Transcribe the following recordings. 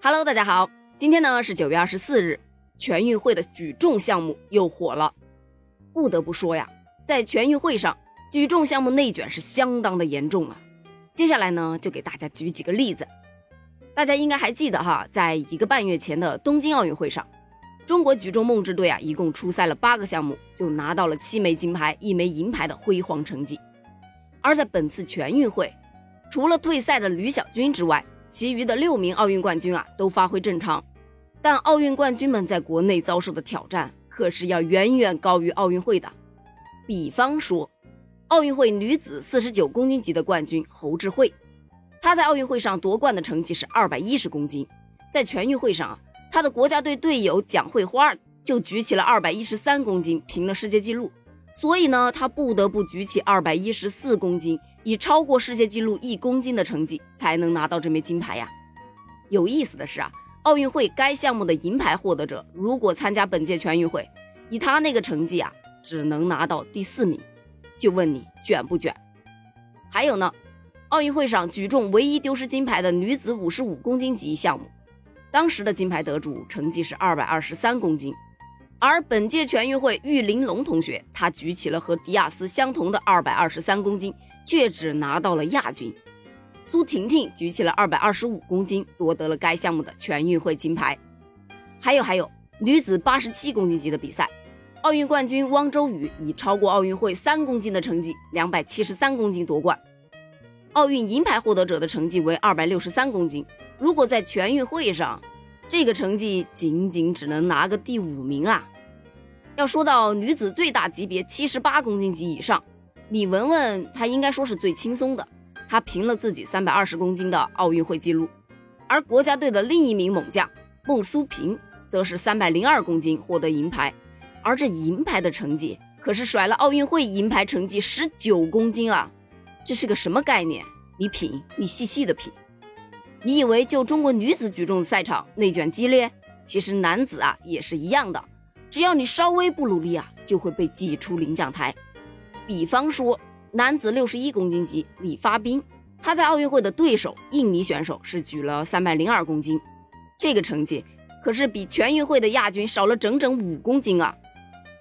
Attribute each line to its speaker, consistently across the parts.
Speaker 1: Hello，大家好，今天呢是九月二十四日，全运会的举重项目又火了。不得不说呀，在全运会上，举重项目内卷是相当的严重啊。接下来呢，就给大家举几个例子。大家应该还记得哈，在一个半月前的东京奥运会上，中国举重梦之队啊，一共出赛了八个项目，就拿到了七枚金牌、一枚银牌的辉煌成绩。而在本次全运会，除了退赛的吕小军之外，其余的六名奥运冠军啊都发挥正常，但奥运冠军们在国内遭受的挑战可是要远远高于奥运会的。比方说，奥运会女子四十九公斤级的冠军侯智慧，她在奥运会上夺冠的成绩是二百一十公斤，在全运会上啊，她的国家队队友蒋慧花就举起了二百一十三公斤，平了世界纪录。所以呢，他不得不举起二百一十四公斤，以超过世界纪录一公斤的成绩，才能拿到这枚金牌呀。有意思的是啊，奥运会该项目的银牌获得者，如果参加本届全运会，以他那个成绩啊，只能拿到第四名。就问你卷不卷？还有呢，奥运会上举重唯一丢失金牌的女子五十五公斤级项目，当时的金牌得主成绩是二百二十三公斤。而本届全运会，玉玲珑同学她举起了和迪亚斯相同的二百二十三公斤，却只拿到了亚军。苏婷婷举起了二百二十五公斤，夺得了该项目的全运会金牌。还有还有，女子八十七公斤级的比赛，奥运冠军汪周雨以超过奥运会三公斤的成绩，两百七十三公斤夺冠。奥运银牌获得者的成绩为二百六十三公斤，如果在全运会上，这个成绩仅仅只能拿个第五名啊！要说到女子最大级别七十八公斤级以上，李雯雯她应该说是最轻松的，她平了自己三百二十公斤的奥运会纪录。而国家队的另一名猛将孟苏平，则是三百零二公斤获得银牌，而这银牌的成绩可是甩了奥运会银牌成绩十九公斤啊！这是个什么概念？你品，你细细的品。你以为就中国女子举重赛场内卷激烈？其实男子啊也是一样的，只要你稍微不努力啊，就会被挤出领奖台。比方说男子六十一公斤级李发斌，他在奥运会的对手印尼选手是举了三百零二公斤，这个成绩可是比全运会的亚军少了整整五公斤啊！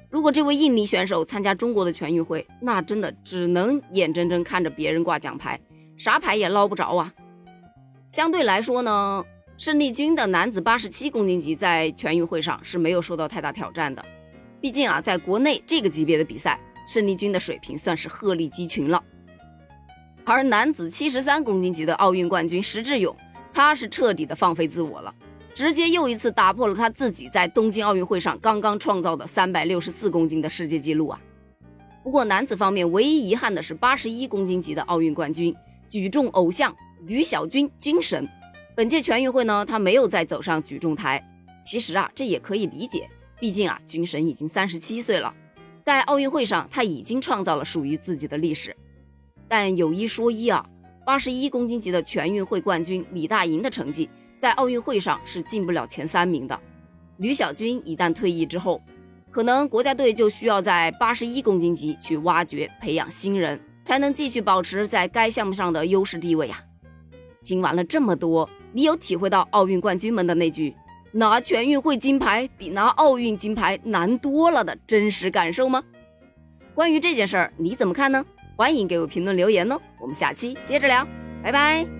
Speaker 1: 如果这位印尼选手参加中国的全运会，那真的只能眼睁睁看着别人挂奖牌，啥牌也捞不着啊！相对来说呢，申丽君的男子八十七公斤级在全运会上是没有受到太大挑战的。毕竟啊，在国内这个级别的比赛，申丽君的水平算是鹤立鸡群了。而男子七十三公斤级的奥运冠军石智勇，他是彻底的放飞自我了，直接又一次打破了他自己在东京奥运会上刚刚创造的三百六十四公斤的世界纪录啊。不过男子方面唯一遗憾的是八十一公斤级的奥运冠军举重偶像。吕小军军神，本届全运会呢，他没有再走上举重台。其实啊，这也可以理解，毕竟啊，军神已经三十七岁了，在奥运会上他已经创造了属于自己的历史。但有一说一啊，八十一公斤级的全运会冠军李大莹的成绩，在奥运会上是进不了前三名的。吕小军一旦退役之后，可能国家队就需要在八十一公斤级去挖掘培养新人，才能继续保持在该项目上的优势地位呀。听完了这么多，你有体会到奥运冠军们的那句“拿全运会金牌比拿奥运金牌难多了”的真实感受吗？关于这件事儿，你怎么看呢？欢迎给我评论留言哦，我们下期接着聊，拜拜。